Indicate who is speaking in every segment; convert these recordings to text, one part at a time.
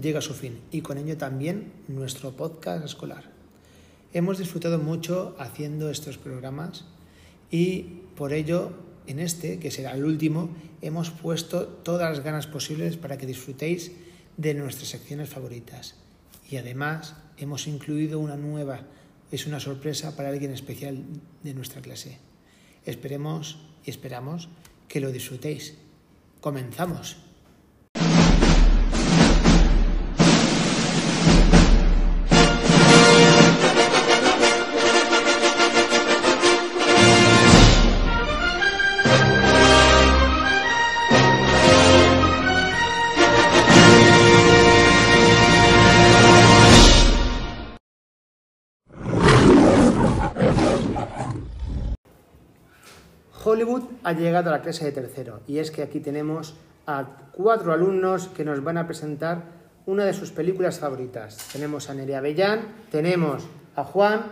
Speaker 1: llega a su fin y con ello también nuestro podcast escolar. Hemos disfrutado mucho haciendo estos programas y por ello en este, que será el último, hemos puesto todas las ganas posibles para que disfrutéis de nuestras secciones favoritas. Y además hemos incluido una nueva, es una sorpresa para alguien especial de nuestra clase. Esperemos y esperamos que lo disfrutéis. Comenzamos. Ha llegado a la clase de tercero y es que aquí tenemos a cuatro alumnos que nos van a presentar una de sus películas favoritas. Tenemos a Nerea Bellán, tenemos a Juan,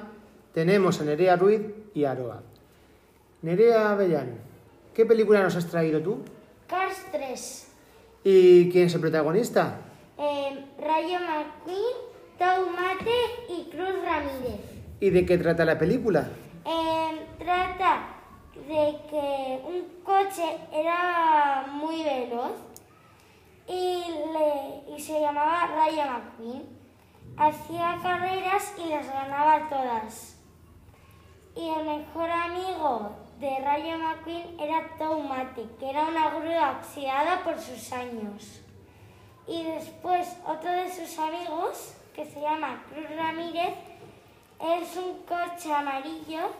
Speaker 1: tenemos a Nerea Ruiz y a Aroa. Nerea Bellán, ¿qué película nos has traído tú?
Speaker 2: Cars 3.
Speaker 1: ¿Y quién es el protagonista?
Speaker 2: Eh, Rayo McQueen, Tomate y Cruz Ramírez.
Speaker 1: ¿Y de qué trata la película?
Speaker 2: Eh, trata de que un coche era muy veloz y, le- y se llamaba Rayo McQueen. Hacía carreras y las ganaba todas. Y el mejor amigo de Rayo McQueen era Tomate, que era una grúa oxidada por sus años. Y después otro de sus amigos, que se llama Cruz Ramírez, es un coche amarillo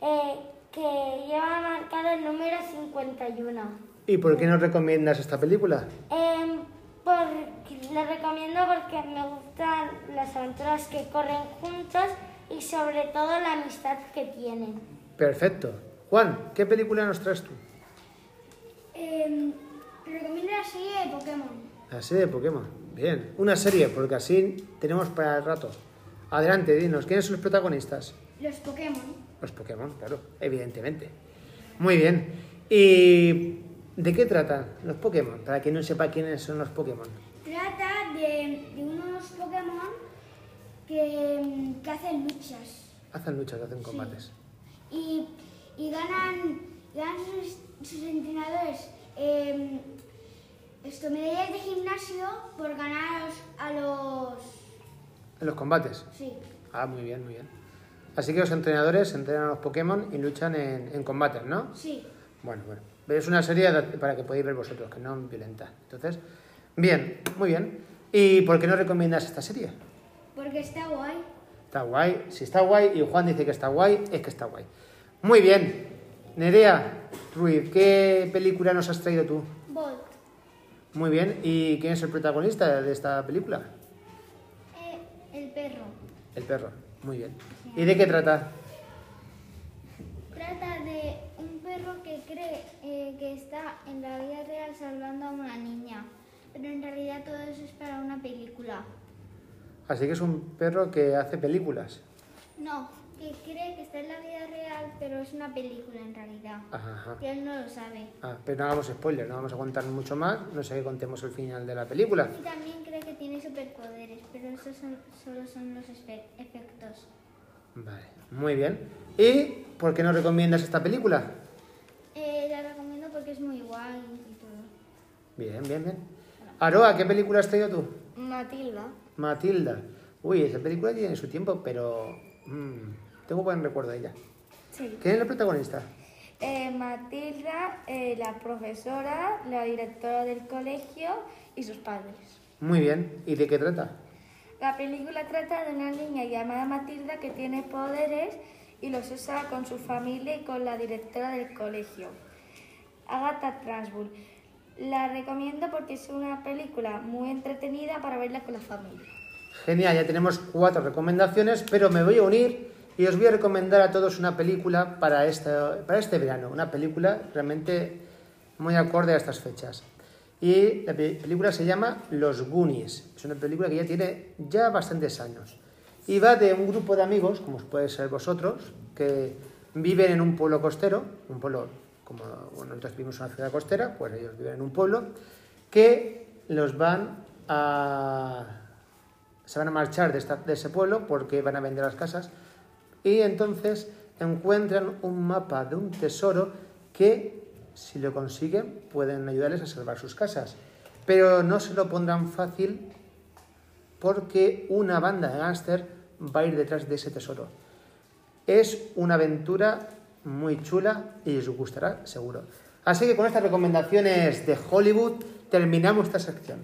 Speaker 2: eh, que lleva marcado el número 51.
Speaker 1: ¿Y por qué nos recomiendas esta película?
Speaker 2: Em, por- le recomiendo porque me gustan las aventuras que corren juntos y sobre todo la amistad que tienen.
Speaker 1: Perfecto. Juan, ¿qué película nos traes tú?
Speaker 2: Em, recomiendo la serie de Pokémon.
Speaker 1: La serie de Pokémon. Bien. Una serie, porque así tenemos para el rato. Adelante, dinos, ¿quiénes son los protagonistas?
Speaker 2: Los Pokémon.
Speaker 1: Los Pokémon, claro, evidentemente. Muy bien. ¿Y de qué tratan los Pokémon? Para quien no sepa quiénes son los Pokémon.
Speaker 2: Trata de, de unos Pokémon que, que hacen luchas.
Speaker 1: Hacen luchas, hacen combates.
Speaker 2: y, y ganan, ganan sus, sus entrenadores eh, esto, medallas de gimnasio por ganar a los, a los...
Speaker 1: En los combates.
Speaker 2: Sí,
Speaker 1: Ah, muy bien, muy bien. Así que los entrenadores entrenan a los Pokémon y luchan en, en combates, ¿no?
Speaker 2: sí.
Speaker 1: Bueno, bueno. Pero es una serie para que podáis ver vosotros, que no es violenta. Entonces, bien, muy bien. ¿Y por qué no recomiendas esta serie?
Speaker 2: Porque está guay.
Speaker 1: Está guay. Si está guay y Juan dice que está guay, es que está guay. Muy bien. Nerea Ruiz, ¿qué película nos has traído tú?
Speaker 2: Bolt.
Speaker 1: Muy bien. ¿Y quién es el protagonista de esta película?
Speaker 2: Eh, el perro.
Speaker 1: El perro. Muy bien. ¿Y de qué trata?
Speaker 2: Trata de un perro que cree eh, que está en la vida real salvando a una niña. Pero en realidad todo eso es para una película.
Speaker 1: Así que es un perro que hace películas.
Speaker 2: No, que cree que está en la vida real, pero es una película en realidad.
Speaker 1: Ajá, ajá.
Speaker 2: Y él no lo sabe.
Speaker 1: Ah, pero no hagamos spoilers, no vamos a contar mucho más. No sé que contemos el final de la película.
Speaker 2: Y también cree que tiene superpoderes, pero esos son- solo son los efectos.
Speaker 1: Vale, muy bien. ¿Y por qué no recomiendas esta película?
Speaker 2: Eh, la recomiendo porque es muy guay y todo.
Speaker 1: Bien, bien, bien. Aroa, ¿qué película has traído tú?
Speaker 2: Matilda.
Speaker 1: Matilda. Uy, esa película tiene su tiempo, pero mm, tengo buen recuerdo de ella.
Speaker 3: Sí.
Speaker 1: ¿Quién es la protagonista?
Speaker 3: Eh, Matilda, eh, la profesora, la directora del colegio y sus padres.
Speaker 1: Muy bien. ¿Y de qué trata?
Speaker 3: La película trata de una niña llamada Matilda que tiene poderes y los usa con su familia y con la directora del colegio, Agatha Transbull. La recomiendo porque es una película muy entretenida para verla con la familia.
Speaker 1: Genial, ya tenemos cuatro recomendaciones, pero me voy a unir y os voy a recomendar a todos una película para, esta, para este verano. Una película realmente muy acorde a estas fechas. Y la pe- película se llama Los Goonies. Es una película que ya tiene ya bastantes años. Y va de un grupo de amigos, como puede ser vosotros, que viven en un pueblo costero, un pueblo como bueno, nosotros vivimos en una ciudad costera, pues ellos viven en un pueblo, que los van a... se van a marchar de ese pueblo porque van a vender las casas y entonces encuentran un mapa de un tesoro que si lo consiguen pueden ayudarles a salvar sus casas. Pero no se lo pondrán fácil porque una banda de gángster va a ir detrás de ese tesoro. Es una aventura muy chula y os gustará seguro. Así que con estas recomendaciones de Hollywood terminamos esta sección.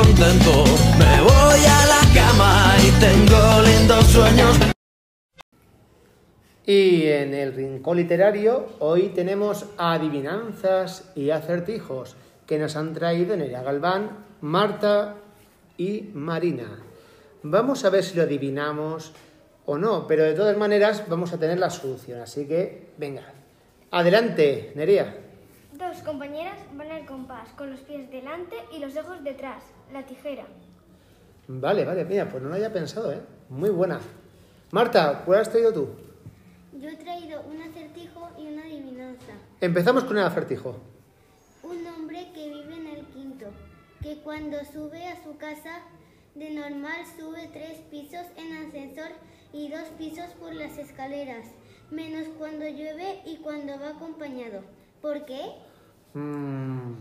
Speaker 4: Me voy a la cama y tengo lindos sueños Y
Speaker 1: en el rincón literario hoy tenemos adivinanzas y acertijos que nos han traído Nerea Galván, Marta y Marina. Vamos a ver si lo adivinamos o no, pero de todas maneras vamos a tener la solución. Así que, venga, adelante, Nerea.
Speaker 5: Dos compañeras van al compás, con los pies delante y los ojos detrás. La tijera.
Speaker 1: Vale, vale, mira, pues no lo había pensado, ¿eh? Muy buena. Marta, ¿cuál has traído tú?
Speaker 2: Yo he traído un acertijo y una adivinanza.
Speaker 1: Empezamos con el acertijo.
Speaker 2: Un hombre que vive en el quinto, que cuando sube a su casa de normal sube tres pisos en ascensor y dos pisos por las escaleras, menos cuando llueve y cuando va acompañado. ¿Por qué?
Speaker 1: Mm,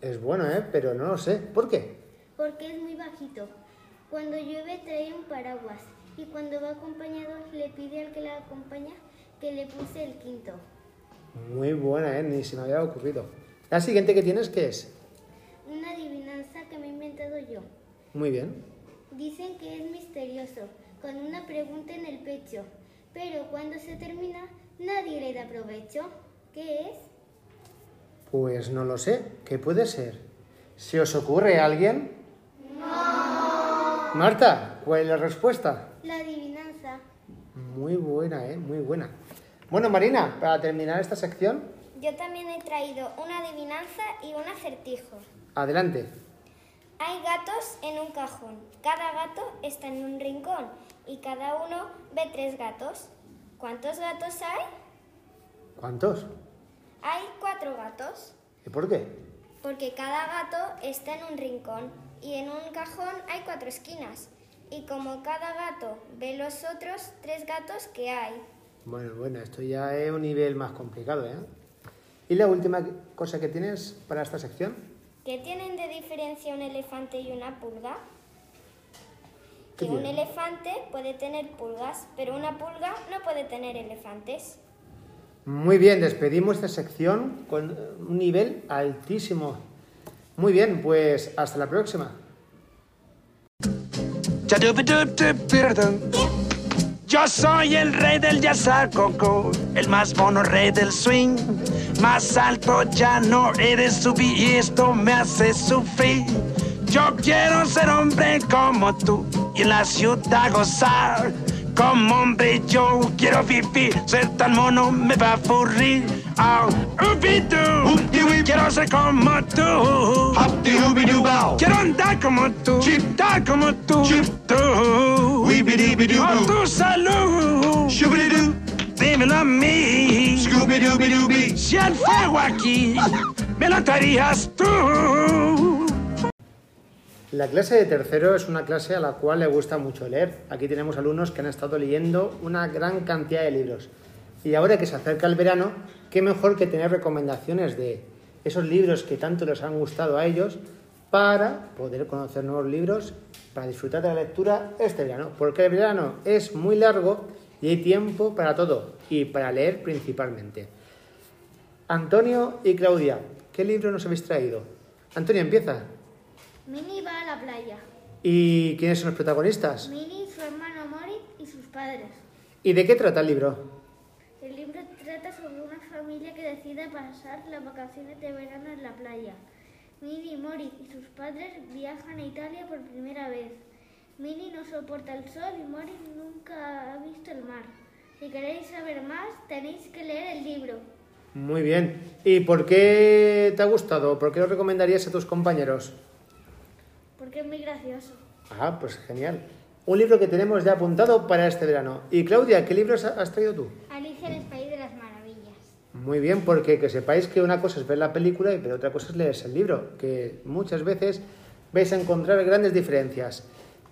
Speaker 1: es bueno, ¿eh? Pero no lo sé. ¿Por qué?
Speaker 2: Porque es muy bajito. Cuando llueve trae un paraguas y cuando va acompañado le pide al que la acompaña que le puse el quinto.
Speaker 1: Muy buena, ¿eh? Ni se me había ocurrido. La siguiente que tienes, ¿qué es?
Speaker 2: Una adivinanza que me he inventado yo.
Speaker 1: Muy bien.
Speaker 2: Dicen que es misterioso, con una pregunta en el pecho, pero cuando se termina nadie le da provecho. ¿Qué es?
Speaker 1: Pues no lo sé. ¿Qué puede ser? ¿Se os ocurre a alguien? No. Marta, ¿cuál es la respuesta?
Speaker 2: La adivinanza.
Speaker 1: Muy buena, ¿eh? Muy buena. Bueno, Marina, para terminar esta sección,
Speaker 5: Yo también he traído una adivinanza y un acertijo.
Speaker 1: adelante.
Speaker 5: Hay gatos en un cajón. Cada gato está en un rincón y cada uno ve tres gatos. ¿Cuántos gatos hay?
Speaker 1: ¿Cuántos?
Speaker 5: Hay cuatro gatos,
Speaker 1: ¿Y por qué?
Speaker 5: porque cada gato está en un rincón y en un cajón hay cuatro esquinas. Y como cada gato ve los otros tres gatos que hay.
Speaker 1: Bueno, bueno, esto ya es un nivel más complicado, ¿eh? ¿Y la última cosa que tienes para esta sección?
Speaker 5: ¿Qué tienen de diferencia un elefante y una pulga?
Speaker 1: ¿Qué
Speaker 5: Que un elefante puede tener pulgas, pero una pulga no puede tener elefantes.
Speaker 1: Muy bien, despedimos esta sección con un nivel altísimo. Muy bien, pues hasta la próxima.
Speaker 4: Yo soy el rey del coco, el más mono rey del swing. Más alto ya no eres subir y esto me hace sufrir. Yo quiero ser hombre como tú y en la ciudad gozar. Como hombre yo quiero vivir, ser tan mono me va a aburrir. Oh, ubidu, quiero ser como tú. Quiero andar como tú, dar como tú. Tú, por tu salud. Dímelo a mí. Si el fuego aquí, me lo darías tú.
Speaker 1: La clase de tercero es una clase a la cual le gusta mucho leer. Aquí tenemos alumnos que han estado leyendo una gran cantidad de libros. Y ahora que se acerca el verano, qué mejor que tener recomendaciones de esos libros que tanto les han gustado a ellos para poder conocer nuevos libros, para disfrutar de la lectura este verano. Porque el verano es muy largo y hay tiempo para todo y para leer principalmente. Antonio y Claudia, ¿qué libro nos habéis traído? Antonio, empieza.
Speaker 2: Minnie va a la playa.
Speaker 1: ¿Y quiénes son los protagonistas?
Speaker 2: Minnie, su hermano Moritz y sus padres.
Speaker 1: ¿Y de qué trata el libro?
Speaker 2: El libro trata sobre una familia que decide pasar las vacaciones de verano en la playa. Minnie, Moritz y sus padres viajan a Italia por primera vez. Minnie no soporta el sol y Mori nunca ha visto el mar. Si queréis saber más, tenéis que leer el libro.
Speaker 1: Muy bien. ¿Y por qué te ha gustado? ¿Por qué lo recomendarías a tus compañeros?
Speaker 2: Porque es muy gracioso.
Speaker 1: Ah, pues genial. Un libro que tenemos ya apuntado para este verano. Y Claudia, ¿qué libros has traído tú?
Speaker 2: Alicia en el País de las Maravillas.
Speaker 1: Muy bien, porque que sepáis que una cosa es ver la película y pero otra cosa es leerse el libro, que muchas veces vais a encontrar grandes diferencias.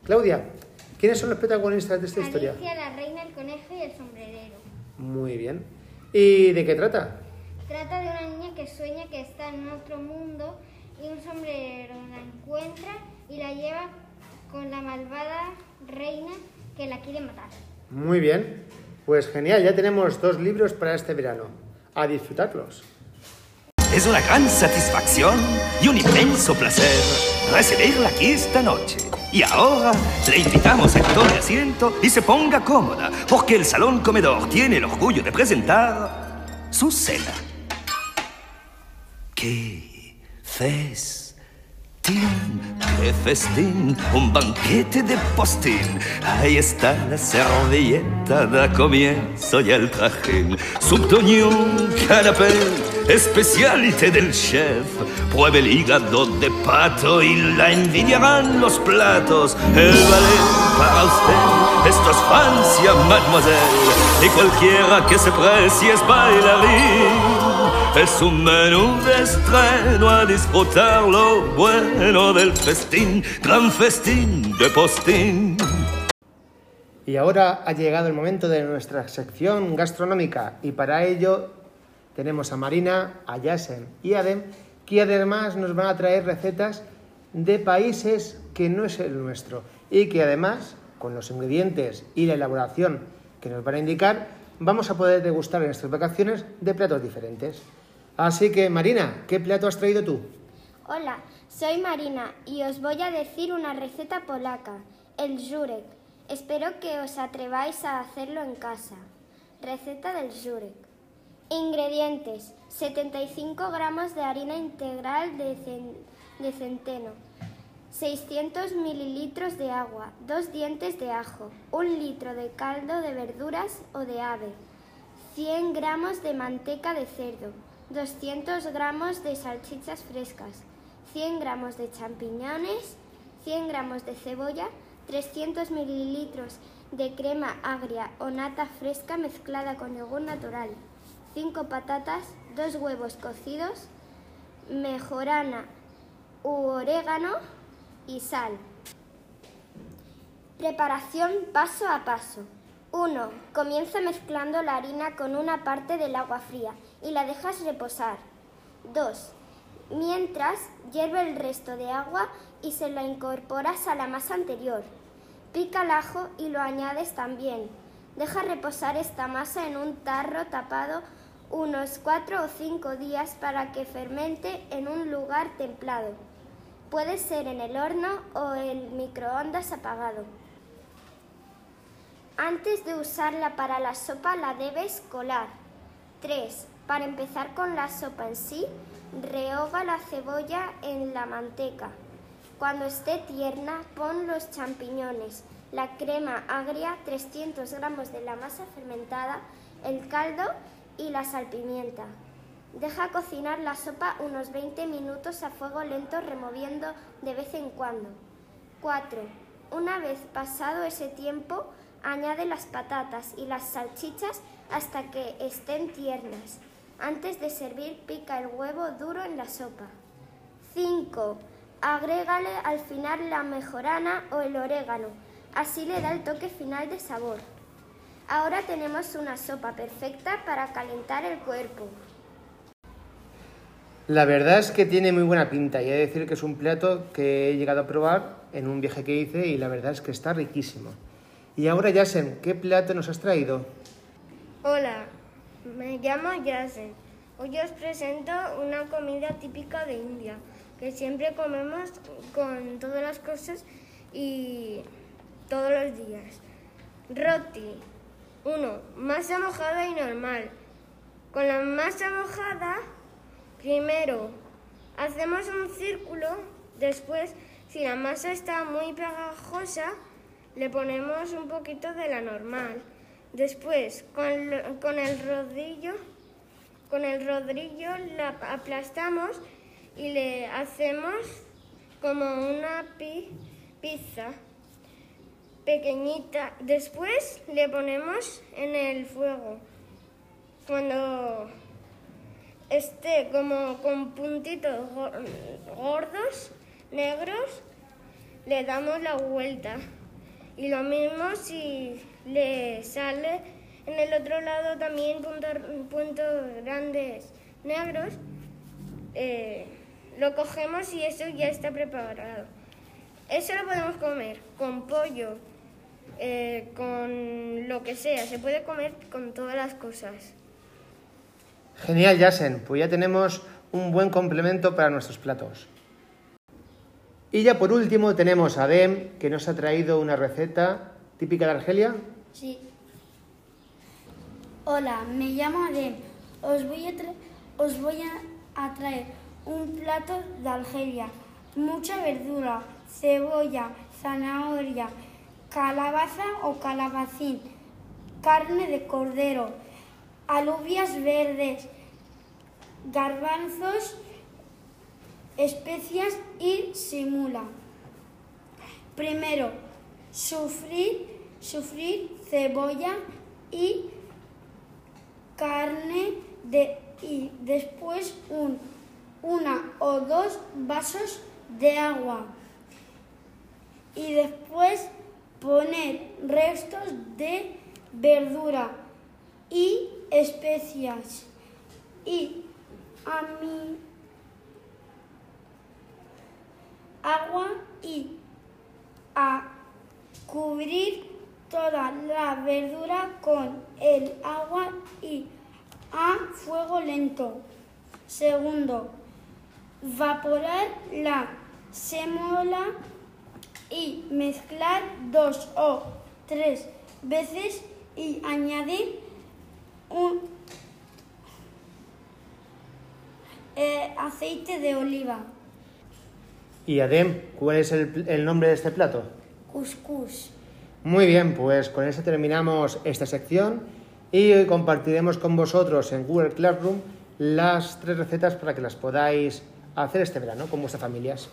Speaker 1: Claudia, ¿quiénes son los protagonistas de esta historia?
Speaker 2: Alicia, la reina, el conejo y el sombrerero.
Speaker 1: Muy bien. ¿Y de qué trata?
Speaker 2: Trata de una niña que sueña que está en otro mundo y un sombrerero la encuentra y la lleva con la malvada reina que la quiere matar.
Speaker 1: Muy bien. Pues genial, ya tenemos dos libros para este verano. A disfrutarlos.
Speaker 4: Es una gran satisfacción y un inmenso placer recibirla aquí esta noche. Y ahora le invitamos a que tome asiento y se ponga cómoda, porque el Salón Comedor tiene el orgullo de presentar su cena. ¡Qué festín! ¡Qué festín! Un banquete de postín. Ahí está la servilleta, da comienzo y el trajín. Subtoñón, canapé, especialité del chef. Pruebe el hígado de pato y la envidiarán los platos. El ballet para usted, esto es Francia, mademoiselle. Y cualquiera que se precie es bailarín. Es un menú de estreno a disfrutar lo bueno del festín, gran festín de postín.
Speaker 1: Y ahora ha llegado el momento de nuestra sección gastronómica y para ello tenemos a Marina, a Yasen y a Adem que además nos van a traer recetas de países que no es el nuestro y que además con los ingredientes y la elaboración que nos van a indicar vamos a poder degustar en nuestras vacaciones de platos diferentes. Así que Marina, ¿qué plato has traído tú?
Speaker 5: Hola, soy Marina y os voy a decir una receta polaca, el żurek. Espero que os atreváis a hacerlo en casa. Receta del żurek. Ingredientes: 75 gramos de harina integral de, de centeno, 600 mililitros de agua, 2 dientes de ajo, 1 litro de caldo de verduras o de ave, 100 gramos de manteca de cerdo, 200 gramos de salchichas frescas, 100 gramos de champiñones, 100 gramos de cebolla, 300 mililitros de crema agria o nata fresca mezclada con yogur natural, 5 patatas, 2 huevos cocidos, mejorana u orégano y sal. Preparación paso a paso. 1. Comienza mezclando la harina con una parte del agua fría y la dejas reposar. 2. Mientras, hierve el resto de agua y se la incorporas a la masa anterior. Pica el ajo y lo añades también. Deja reposar esta masa en un tarro tapado unos 4 o 5 días para que fermente en un lugar templado. Puede ser en el horno o en microondas apagado. Antes de usarla para la sopa la debes colar. 3. Para empezar con la sopa en sí, rehoga la cebolla en la manteca. Cuando esté tierna, pon los champiñones, la crema agria, 300 gramos de la masa fermentada, el caldo y la salpimienta. Deja cocinar la sopa unos 20 minutos a fuego lento removiendo de vez en cuando. 4. Una vez pasado ese tiempo, añade las patatas y las salchichas hasta que estén tiernas. Antes de servir, pica el huevo duro en la sopa. 5. Agrégale al final la mejorana o el orégano. Así le da el toque final de sabor. Ahora tenemos una sopa perfecta para calentar el cuerpo.
Speaker 1: La verdad es que tiene muy buena pinta y he de decir que es un plato que he llegado a probar en un viaje que hice y la verdad es que está riquísimo. Y ahora, Yasen, ¿qué plato nos has traído?
Speaker 2: Hola, me llamo Yasen. Hoy os presento una comida típica de India que siempre comemos con todas las cosas y todos los días. Roti. 1. Masa mojada y normal. Con la masa mojada, primero hacemos un círculo, después, si la masa está muy pegajosa,
Speaker 6: le ponemos un poquito de la normal. Después, con, con el rodillo, con el rodillo la aplastamos y le hacemos como una pi- pizza pequeñita. Después le ponemos en el fuego. Cuando esté como con puntitos go- gordos, negros, le damos la vuelta. Y lo mismo si le sale en el otro lado también puntos, grandes negros, eh, lo cogemos y eso ya está preparado. Eso lo podemos comer con pollo, eh, con lo que sea. Se puede comer con todas las cosas.
Speaker 1: Genial, Yasen. Pues ya tenemos un buen complemento para nuestros platos. Y ya por último tenemos a Dem, que nos ha traído una receta típica de Argelia.
Speaker 7: Sí. Hola, me llamo Adem. Os voy a, os voy a, traer un plato de Argelia. Mucha verdura, cebolla, zanahoria, calabaza o calabacín, carne de cordero, alubias verdes, garbanzos, especias y simula. Primero, sufrir, sufrir cebolla y carne de, y después un, una o dos vasos de agua. Y después poner restos de verdura y especias. Y a mi agua y a cubrir toda la verdura con el agua y a fuego lento. Segundo, vaporar la semola y mezclar dos o tres veces y añadir un eh, aceite de oliva,
Speaker 1: Y Adem, ¿cuál es el, el nombre de este plato?
Speaker 7: cuscús.
Speaker 1: Muy bien, pues con eso terminamos esta sección y compartiremos con vosotros en Google Classroom las tres recetas para que las podáis hacer este verano con vuestras familias.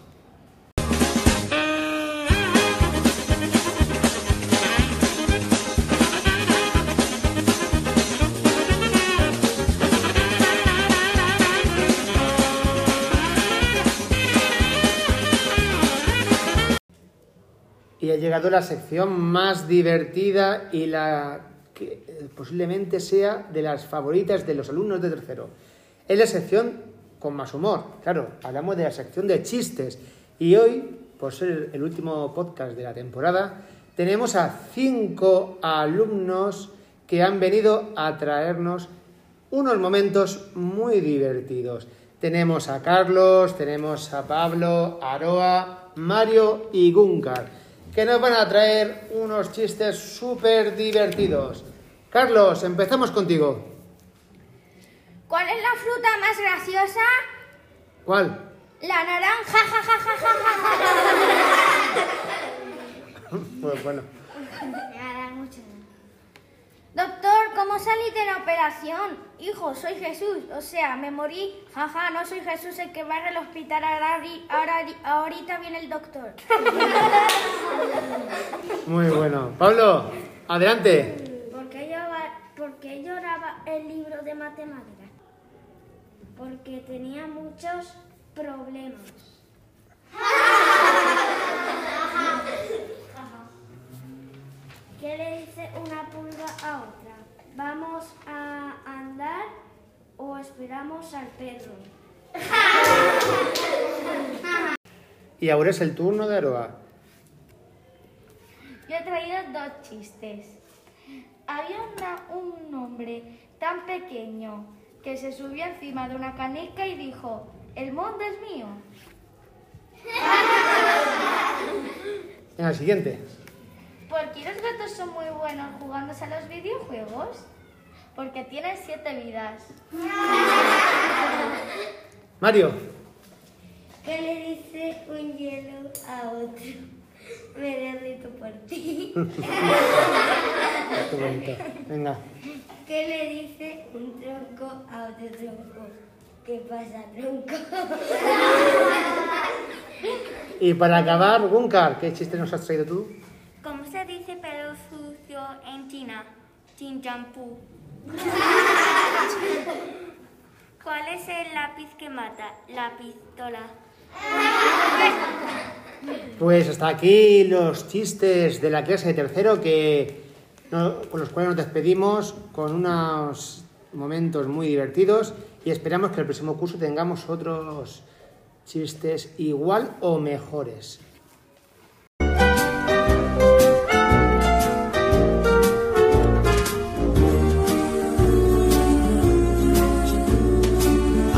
Speaker 1: Llegado la sección más divertida y la que eh, posiblemente sea de las favoritas de los alumnos de tercero. Es la sección con más humor. Claro, hablamos de la sección de chistes. Y hoy, por ser el último podcast de la temporada, tenemos a cinco alumnos que han venido a traernos unos momentos muy divertidos. Tenemos a Carlos, tenemos a Pablo, Aroa, Mario y Gunkar, que nos van a traer unos chistes súper divertidos. Carlos, empezamos contigo.
Speaker 3: ¿Cuál es la fruta más graciosa?
Speaker 1: ¿Cuál?
Speaker 3: La naranja, ja, ja, ja, ja, ja, ja.
Speaker 1: Pues bueno.
Speaker 3: Doctor, ¿cómo salí de la operación? Hijo, soy Jesús, o sea, me morí. Jaja, no soy Jesús el que va al hospital, ahora, ahora, ahorita viene el doctor.
Speaker 1: Muy bueno. Pablo, adelante.
Speaker 6: ¿Por qué, lloraba, por qué lloraba el libro de matemáticas? Porque tenía muchos problemas. ¿Qué le dice una pulga a otra? ¿Vamos a andar o esperamos al perro?
Speaker 1: Y ahora es el turno de Aroa.
Speaker 3: Yo he traído dos chistes. Había una- un hombre tan pequeño que se subió encima de una canica y dijo, el mundo es mío.
Speaker 1: Venga, el siguiente.
Speaker 3: ¿Por qué los gatos son muy buenos jugándose a los videojuegos? Porque tienen siete vidas.
Speaker 1: Mario.
Speaker 6: ¿Qué le dice un hielo a otro?
Speaker 8: Me derrito por ti.
Speaker 1: Venga.
Speaker 8: ¿Qué le dice un tronco a otro tronco? ¿Qué pasa, tronco?
Speaker 1: Y para acabar, Gunkar, ¿qué chiste nos has traído tú?
Speaker 3: ¿Cuál es el lápiz que mata? La pistola.
Speaker 1: Pues hasta aquí los chistes de la clase de tercero que, con los cuales nos despedimos con unos momentos muy divertidos y esperamos que el próximo curso tengamos otros chistes igual o mejores.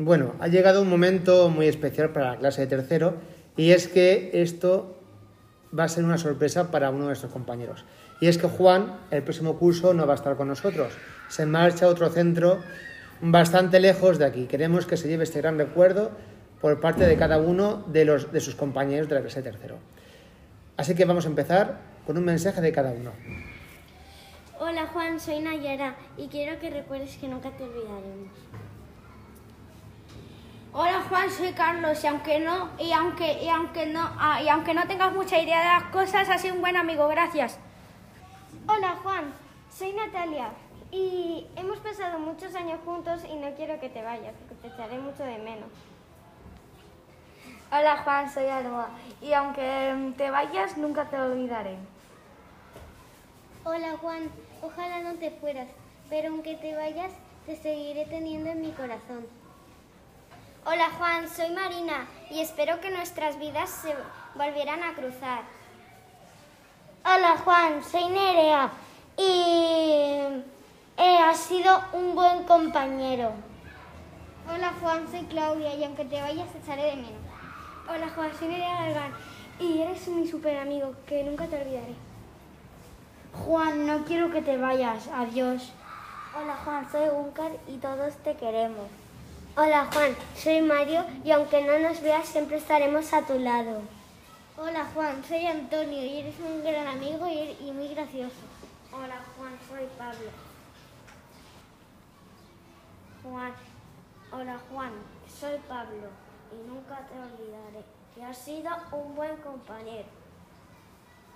Speaker 1: Bueno, ha llegado un momento muy especial para la clase de tercero y es que esto va a ser una sorpresa para uno de nuestros compañeros. Y es que Juan, el próximo curso, no va a estar con nosotros. Se marcha a otro centro bastante lejos de aquí. Queremos que se lleve este gran recuerdo por parte de cada uno de, los, de sus compañeros de la clase de tercero. Así que vamos a empezar con un mensaje de cada uno.
Speaker 9: Hola Juan, soy Nayara y quiero que recuerdes que nunca te olvidaremos.
Speaker 10: Hola Juan, soy Carlos y aunque no y aunque y aunque no ah, y aunque no tengas mucha idea de las cosas, has sido un buen amigo, gracias.
Speaker 9: Hola Juan, soy Natalia y hemos pasado muchos años juntos y no quiero que te vayas porque te echaré mucho de menos.
Speaker 3: Hola Juan, soy Alba. Y aunque te vayas, nunca te olvidaré.
Speaker 9: Hola Juan, ojalá no te fueras, pero aunque te vayas, te seguiré teniendo en mi corazón. Hola Juan, soy Marina y espero que nuestras vidas se volvieran a cruzar. Hola Juan, soy Nerea y eh, has sido un buen compañero. Hola Juan, soy Claudia y aunque te vayas te echaré de menos. Hola Juan, soy Nerea Galván y eres mi super amigo que nunca te olvidaré.
Speaker 10: Juan, no quiero que te vayas. Adiós.
Speaker 9: Hola Juan, soy Uncar y todos te queremos. Hola Juan, soy Mario y aunque no nos veas siempre estaremos a tu lado. Hola Juan, soy Antonio y eres un gran amigo y, y muy gracioso. Hola Juan, soy Pablo. Juan, hola Juan, soy Pablo y nunca te olvidaré que has sido un buen compañero.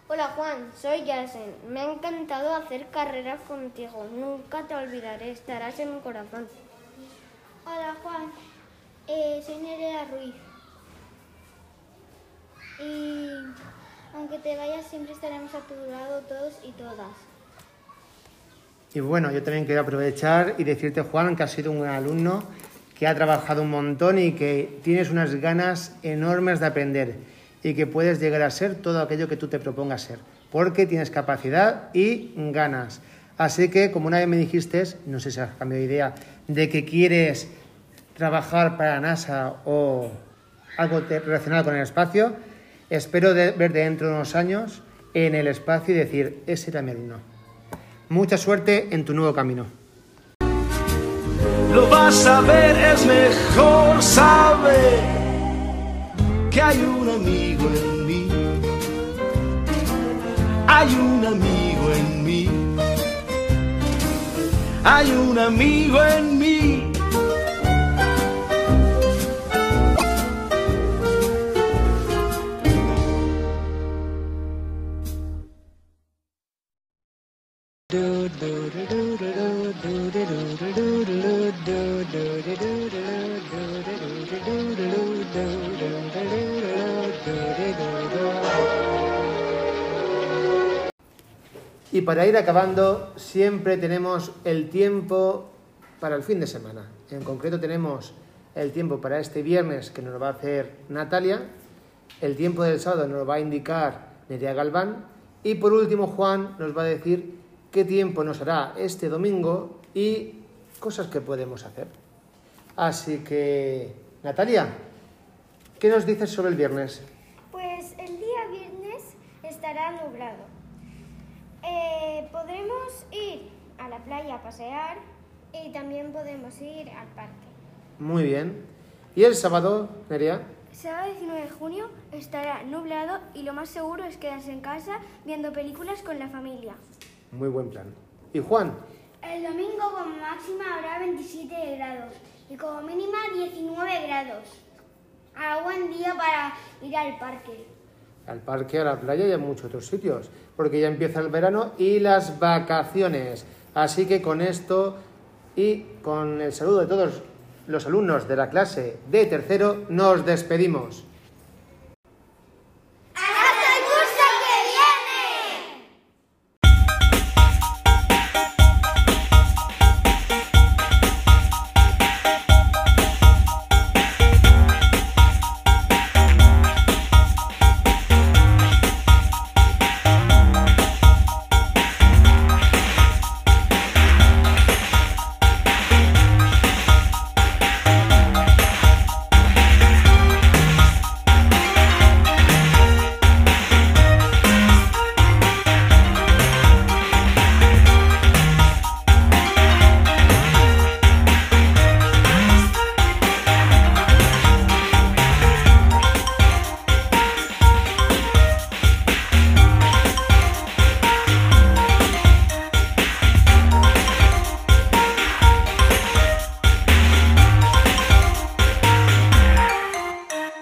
Speaker 9: Hola Juan, soy Yasen. Me ha encantado hacer carreras contigo. Nunca te olvidaré, estarás en mi corazón. Hola Juan, eh, soy Nerea Ruiz. Y aunque te vayas, siempre estaremos a tu lado todos y todas.
Speaker 1: Y bueno, yo también quiero aprovechar y decirte, Juan, que has sido un buen alumno, que ha trabajado un montón y que tienes unas ganas enormes de aprender y que puedes llegar a ser todo aquello que tú te propongas ser, porque tienes capacidad y ganas. Así que, como una vez me dijiste, no sé si has cambiado de idea, de que quieres trabajar para NASA o algo relacionado con el espacio, espero de- verte dentro de unos años en el espacio y decir, ese era mi alumno. Mucha suerte en tu nuevo camino.
Speaker 11: Lo vas a ver, es mejor saber que hay un amigo en mí. Hay un amigo en mí. Hay un amigo en mí.
Speaker 1: Para ir acabando, siempre tenemos el tiempo para el fin de semana. En concreto tenemos el tiempo para este viernes que nos lo va a hacer Natalia, el tiempo del sábado nos lo va a indicar Nerea Galván y por último Juan nos va a decir qué tiempo nos hará este domingo y cosas que podemos hacer. Así que, Natalia, ¿qué nos dices sobre el viernes?
Speaker 5: Pues el día viernes estará nublado. Eh, podremos ir a la playa a pasear y también podemos ir al parque.
Speaker 1: Muy bien. ¿Y el sábado, Nerea?
Speaker 7: Sábado 19 de junio estará nublado y lo más seguro es quedarse en casa viendo películas con la familia.
Speaker 1: Muy buen plan. ¿Y Juan?
Speaker 2: El domingo como máxima habrá 27 grados y como mínima 19 grados. A buen día para ir al parque.
Speaker 1: Al parque, a la playa y a muchos otros sitios, porque ya empieza el verano y las vacaciones. Así que con esto y con el saludo de todos los alumnos de la clase de tercero, nos despedimos.